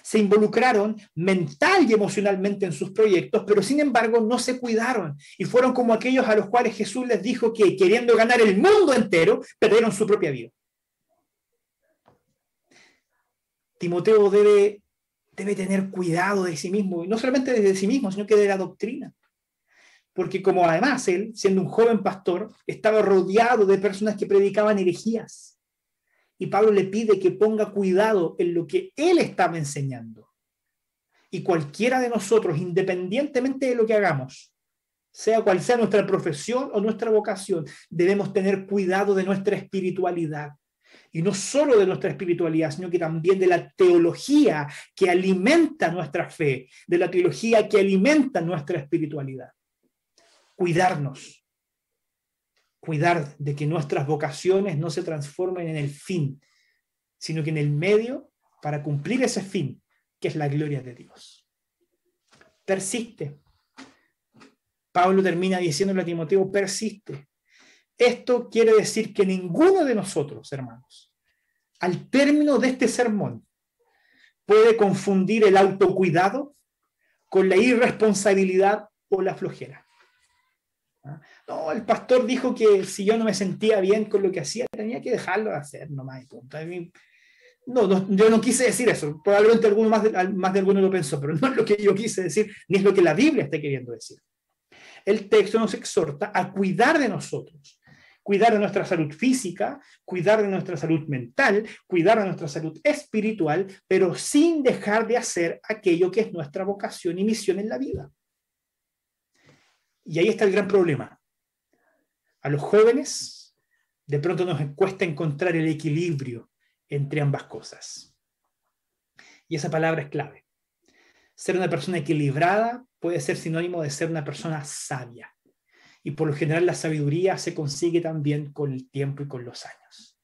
se involucraron mental y emocionalmente en sus proyectos, pero sin embargo no se cuidaron y fueron como aquellos a los cuales Jesús les dijo que queriendo ganar el mundo entero, perdieron su propia vida. Timoteo debe, debe tener cuidado de sí mismo, y no solamente de sí mismo, sino que de la doctrina. Porque como además él, siendo un joven pastor, estaba rodeado de personas que predicaban herejías y Pablo le pide que ponga cuidado en lo que él estaba enseñando. Y cualquiera de nosotros, independientemente de lo que hagamos, sea cual sea nuestra profesión o nuestra vocación, debemos tener cuidado de nuestra espiritualidad. Y no solo de nuestra espiritualidad, sino que también de la teología que alimenta nuestra fe, de la teología que alimenta nuestra espiritualidad. Cuidarnos, cuidar de que nuestras vocaciones no se transformen en el fin, sino que en el medio para cumplir ese fin, que es la gloria de Dios. Persiste. Pablo termina diciéndole a Timoteo, persiste. Esto quiere decir que ninguno de nosotros, hermanos, al término de este sermón, puede confundir el autocuidado con la irresponsabilidad o la flojera. No, el pastor dijo que si yo no me sentía bien con lo que hacía, tenía que dejarlo de hacer nomás. No, yo no quise decir eso. Probablemente alguno más de, más de alguno lo pensó, pero *laughs* no es lo que yo quise decir, ni es lo que la Biblia está queriendo decir. El texto nos exhorta a cuidar de nosotros, cuidar de nuestra salud física, cuidar de nuestra salud mental, cuidar de nuestra salud espiritual, pero sin dejar de hacer aquello que es nuestra vocación y misión en la vida. Y ahí está el gran problema. A los jóvenes de pronto nos cuesta encontrar el equilibrio entre ambas cosas. Y esa palabra es clave. Ser una persona equilibrada puede ser sinónimo de ser una persona sabia. Y por lo general la sabiduría se consigue también con el tiempo y con los años.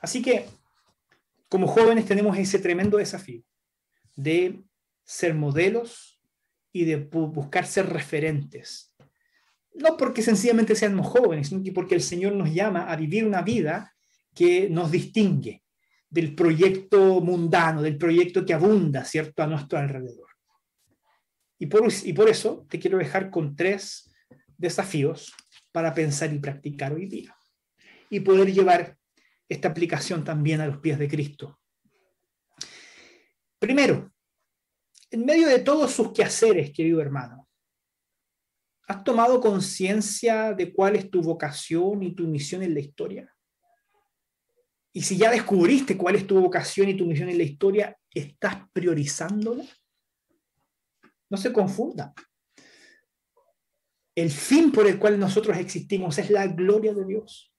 Así que, como jóvenes tenemos ese tremendo desafío de ser modelos y de buscar ser referentes. No porque sencillamente seamos jóvenes, sino porque el Señor nos llama a vivir una vida que nos distingue del proyecto mundano, del proyecto que abunda, ¿cierto?, a nuestro alrededor. Y por, y por eso te quiero dejar con tres desafíos para pensar y practicar hoy día. Y poder llevar esta aplicación también a los pies de Cristo. Primero, en medio de todos sus quehaceres, querido hermano, ¿has tomado conciencia de cuál es tu vocación y tu misión en la historia? Y si ya descubriste cuál es tu vocación y tu misión en la historia, ¿estás priorizándola? No se confunda. El fin por el cual nosotros existimos es la gloria de Dios.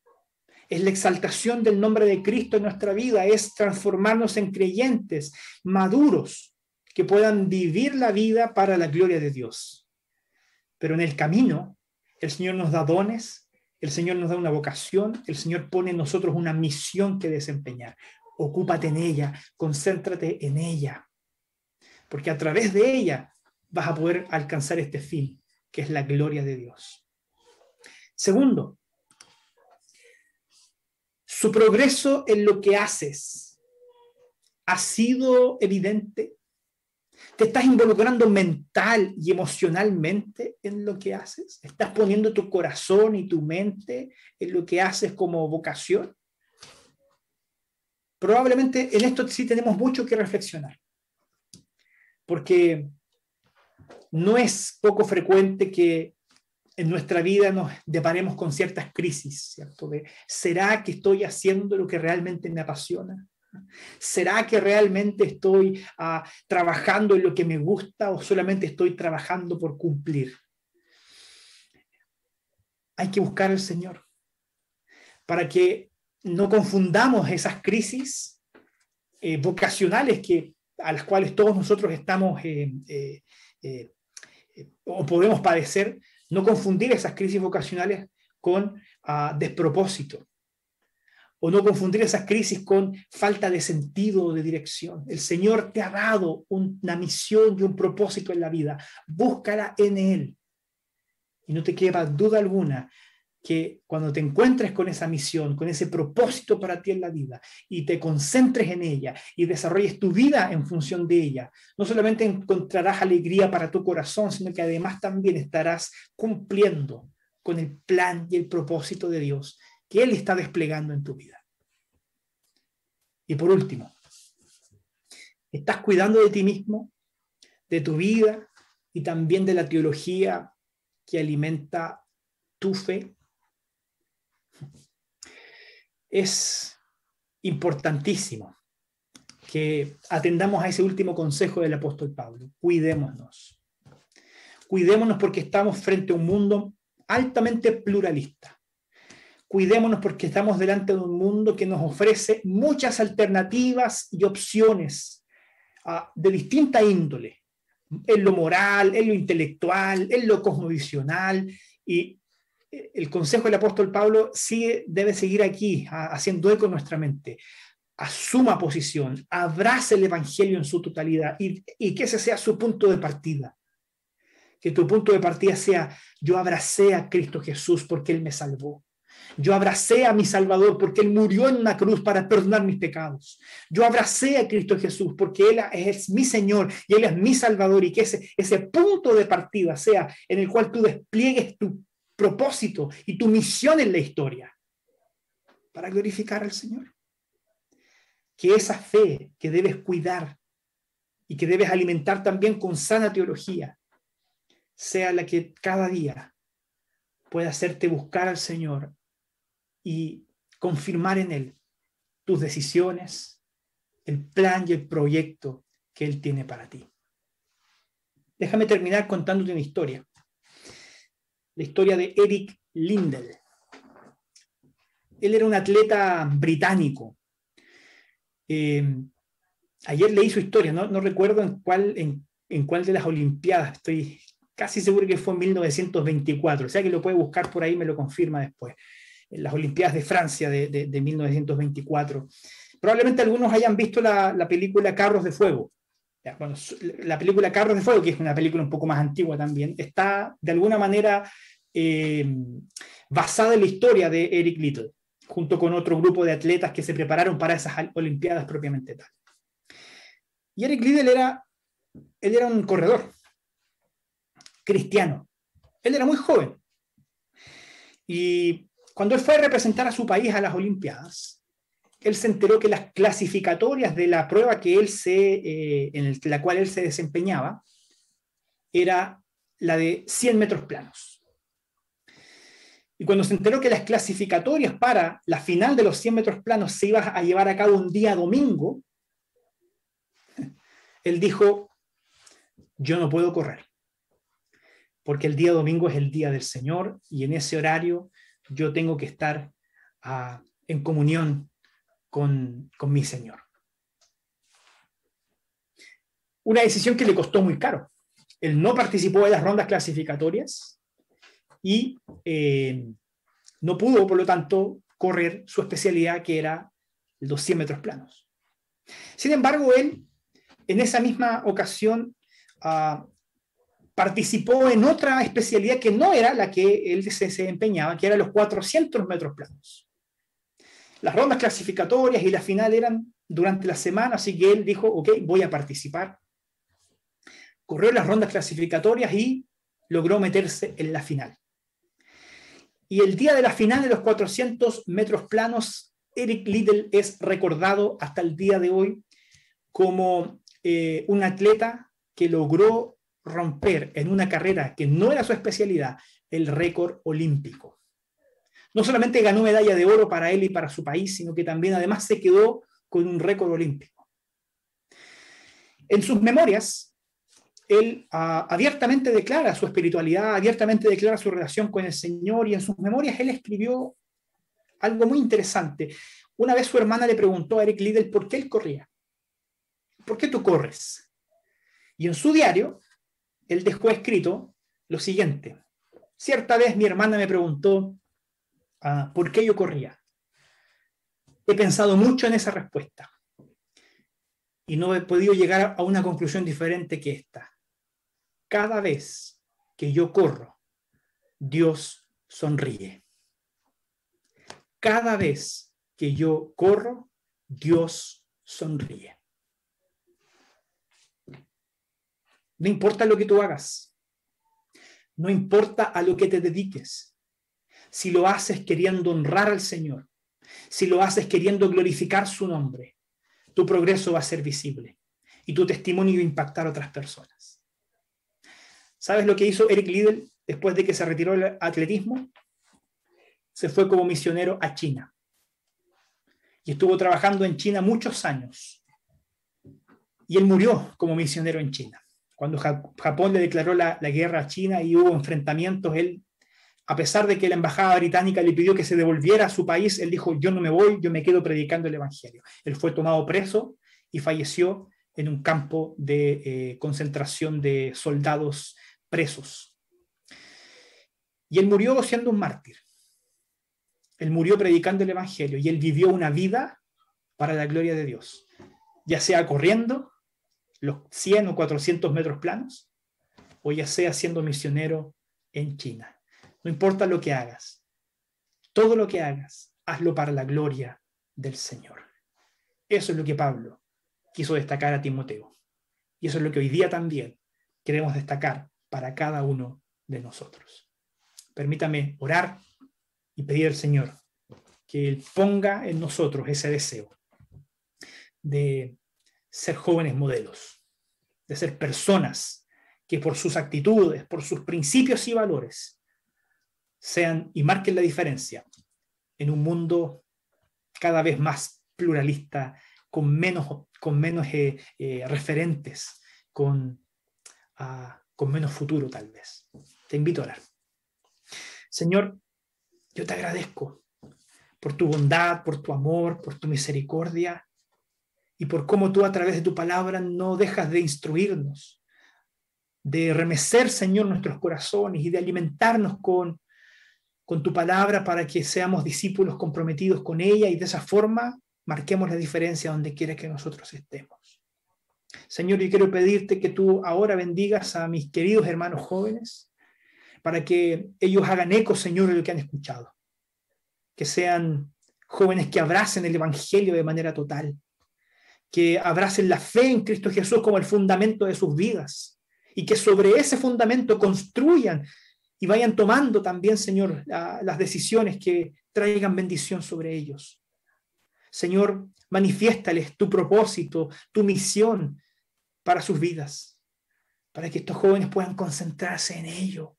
Es la exaltación del nombre de Cristo en nuestra vida, es transformarnos en creyentes maduros que puedan vivir la vida para la gloria de Dios. Pero en el camino, el Señor nos da dones, el Señor nos da una vocación, el Señor pone en nosotros una misión que desempeñar. Ocúpate en ella, concéntrate en ella, porque a través de ella vas a poder alcanzar este fin, que es la gloria de Dios. Segundo, su progreso en lo que haces ha sido evidente. ¿Te estás involucrando mental y emocionalmente en lo que haces? ¿Estás poniendo tu corazón y tu mente en lo que haces como vocación? Probablemente en esto sí tenemos mucho que reflexionar, porque no es poco frecuente que en nuestra vida nos deparemos con ciertas crisis, ¿cierto? ¿será que estoy haciendo lo que realmente me apasiona? ¿Será que realmente estoy ah, trabajando en lo que me gusta o solamente estoy trabajando por cumplir? Hay que buscar al Señor para que no confundamos esas crisis eh, vocacionales que, a las cuales todos nosotros estamos eh, eh, o podemos padecer, no confundir esas crisis vocacionales con ah, despropósito o no confundir esas crisis con falta de sentido o de dirección. El Señor te ha dado una misión y un propósito en la vida. Búscala en Él. Y no te quepa duda alguna que cuando te encuentres con esa misión, con ese propósito para ti en la vida y te concentres en ella y desarrolles tu vida en función de ella, no solamente encontrarás alegría para tu corazón, sino que además también estarás cumpliendo con el plan y el propósito de Dios que Él está desplegando en tu vida. Y por último, ¿estás cuidando de ti mismo, de tu vida y también de la teología que alimenta tu fe? Es importantísimo que atendamos a ese último consejo del apóstol Pablo. Cuidémonos. Cuidémonos porque estamos frente a un mundo altamente pluralista cuidémonos porque estamos delante de un mundo que nos ofrece muchas alternativas y opciones ah, de distinta índole, en lo moral, en lo intelectual, en lo cosmovisional, y el consejo del apóstol Pablo sigue, debe seguir aquí, haciendo eco en nuestra mente. Asuma posición, abrace el Evangelio en su totalidad y, que ese sea su punto de partida. Que tu punto de partida sea, yo abracé a Cristo Jesús porque Él me salvó. Yo abracé a mi Salvador porque Él murió en una cruz para perdonar mis pecados. Yo abracé a Cristo Jesús porque Él es mi Señor y Él es mi Salvador y que ese, ese punto de partida sea en el cual tú despliegues tu propósito y tu misión en la historia para glorificar al Señor. Que esa fe que debes cuidar y que debes alimentar también con sana teología sea la que cada día pueda hacerte buscar al Señor y confirmar en Él tus decisiones, el plan y el proyecto que Él tiene para ti. Déjame terminar contándote una historia. La historia de Eric Lindell. Él era un atleta británico. Eh, ayer leí su historia, no, recuerdo en cuál, en, cuál de las Olimpiadas, estoy casi seguro que fue en 1924, o sea que lo puede buscar por ahí, me lo confirma después en las Olimpiadas de Francia de, 1924. Probablemente algunos hayan visto la, película Carros de Fuego. La película Carros de Fuego, que es una película un poco más antigua también, está de alguna manera eh, basada en la historia de Eric Little, junto con otro grupo de atletas que se prepararon para esas Olimpiadas propiamente tal. Y Eric Little era, él era un corredor, cristiano. Él era muy joven. Y cuando él fue a representar a su país a las Olimpiadas, él se enteró que las clasificatorias de la prueba que él se, eh, en la cual él se desempeñaba era la de 100 metros planos. Y cuando se enteró que las clasificatorias para la final de los 100 metros planos se iban a llevar a cabo un día domingo, *laughs* él dijo, yo no puedo correr, porque el día domingo es el día del Señor y en ese horario yo tengo que estar ah, en comunión con, con mi Señor. Una decisión que le costó muy caro. Él no participó en las rondas clasificatorias y eh, no pudo, por lo tanto, correr su especialidad que era los 100 metros planos. Sin embargo, él en esa misma ocasión ah, participó en otra especialidad que no era la que él se desempeñaba, que era los 400 metros planos. Las rondas clasificatorias y la final eran durante la semana, así que él dijo, ok, voy a participar. Corrió las rondas clasificatorias y logró meterse en la final. Y el día de la final de los 400 metros planos, Eric Liddell es recordado hasta el día de hoy como eh, un atleta que logró romper en una carrera que no era su especialidad el récord olímpico. No solamente ganó medalla de oro para él y para su país, sino que también además se quedó con un récord olímpico. En sus memorias, él ah, abiertamente declara su espiritualidad, abiertamente declara su relación con el Señor y en sus memorias él escribió algo muy interesante. Una vez su hermana le preguntó a Eric Liddell por qué él corría. ¿Por qué tú corres? Y en su diario, él dejó escrito lo siguiente. Cierta vez mi hermana me preguntó ah, por qué yo corría. He pensado mucho en esa respuesta y no he podido llegar a una conclusión diferente que esta. Cada vez que yo corro, Dios sonríe. Cada vez que yo corro, Dios sonríe. No importa lo que tú hagas. No importa a lo que te dediques. Si lo haces queriendo honrar al Señor, si lo haces queriendo glorificar su nombre, tu progreso va a ser visible y tu testimonio va a impactar a otras personas. ¿Sabes lo que hizo Eric Liddell después de que se retiró del atletismo? Se fue como misionero a China y estuvo trabajando en China muchos años. Y él murió como misionero en China cuando Japón le declaró la, guerra a China y hubo enfrentamientos, él, a pesar de que la embajada británica le pidió que se devolviera a su país, él dijo, yo no me voy, yo me quedo predicando el Evangelio. Él fue tomado preso y falleció en un campo de eh, concentración de soldados presos. Y él murió siendo un mártir. Él murió predicando el Evangelio y él vivió una vida para la gloria de Dios, ya sea corriendo, los 100 o 400 metros planos, o ya sea siendo misionero en China. No importa lo que hagas, todo lo que hagas, hazlo para la gloria del Señor. Eso es lo que Pablo quiso destacar a Timoteo. Y eso es lo que hoy día también queremos destacar para cada uno de nosotros. Permítame orar y pedir al Señor que Él ponga en nosotros ese deseo de ser jóvenes modelos, de ser personas que por sus actitudes, por sus principios y valores, sean y marquen la diferencia en un mundo cada vez más pluralista, con menos, con menos eh, eh, referentes, con, ah, con menos futuro tal vez. Te invito a orar. Señor, yo te agradezco por tu bondad, por tu amor, por tu misericordia y por cómo tú a través de tu palabra no dejas de instruirnos, de remecer, Señor, nuestros corazones y de alimentarnos con, con tu palabra para que seamos discípulos comprometidos con ella y de esa forma marquemos la diferencia donde quiera que nosotros estemos. Señor, yo quiero pedirte que tú ahora bendigas a mis queridos hermanos jóvenes para que ellos hagan eco, Señor, de lo que han escuchado. Que sean jóvenes que abracen el Evangelio de manera total, que abracen la fe en Cristo Jesús como el fundamento de sus vidas y que sobre ese fundamento construyan y vayan tomando también, Señor, las decisiones que traigan bendición sobre ellos. Señor, manifiéstales tu propósito, tu misión para sus vidas, para que estos jóvenes puedan concentrarse en ello.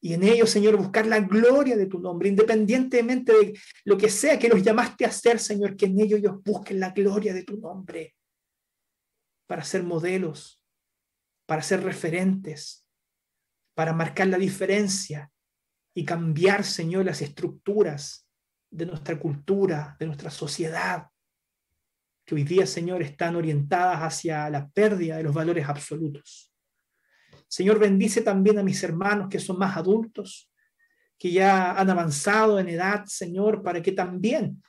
Y en ello, Señor, buscar la gloria de tu nombre, independientemente de lo que sea que los llamaste a hacer, Señor, que en ello ellos busquen la gloria de tu nombre, para ser modelos, para ser referentes, para marcar la diferencia y cambiar, Señor, las estructuras de nuestra cultura, de nuestra sociedad, que hoy día, Señor, están orientadas hacia la pérdida de los valores absolutos. Señor, bendice también a mis hermanos que son más adultos, que ya han avanzado en edad, Señor, para que también,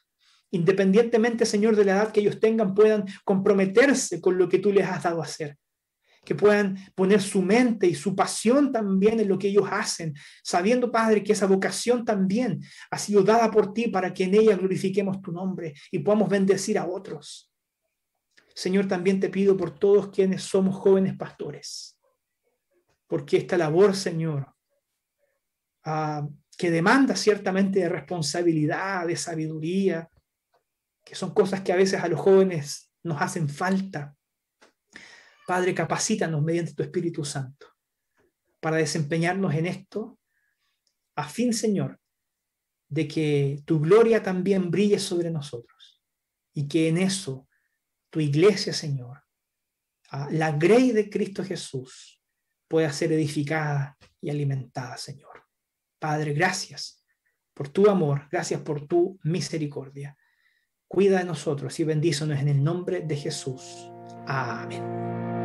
independientemente, Señor, de la edad que ellos tengan, puedan comprometerse con lo que tú les has dado a hacer. Que puedan poner su mente y su pasión también en lo que ellos hacen, sabiendo, Padre, que esa vocación también ha sido dada por ti para que en ella glorifiquemos tu nombre y podamos bendecir a otros. Señor, también te pido por todos quienes somos jóvenes pastores, porque esta labor, Señor, ah, que demanda ciertamente de responsabilidad, de sabiduría, que son cosas que a veces a los jóvenes nos hacen falta. Padre, capacítanos mediante tu Espíritu Santo para desempeñarnos en esto, a fin, Señor, de que tu gloria también brille sobre nosotros y que en eso tu iglesia, Señor, la grey de Cristo Jesús pueda ser edificada y alimentada, Señor. Padre, gracias por tu amor, gracias por tu misericordia. Cuida de nosotros y bendícenos en el nombre de Jesús. Amén.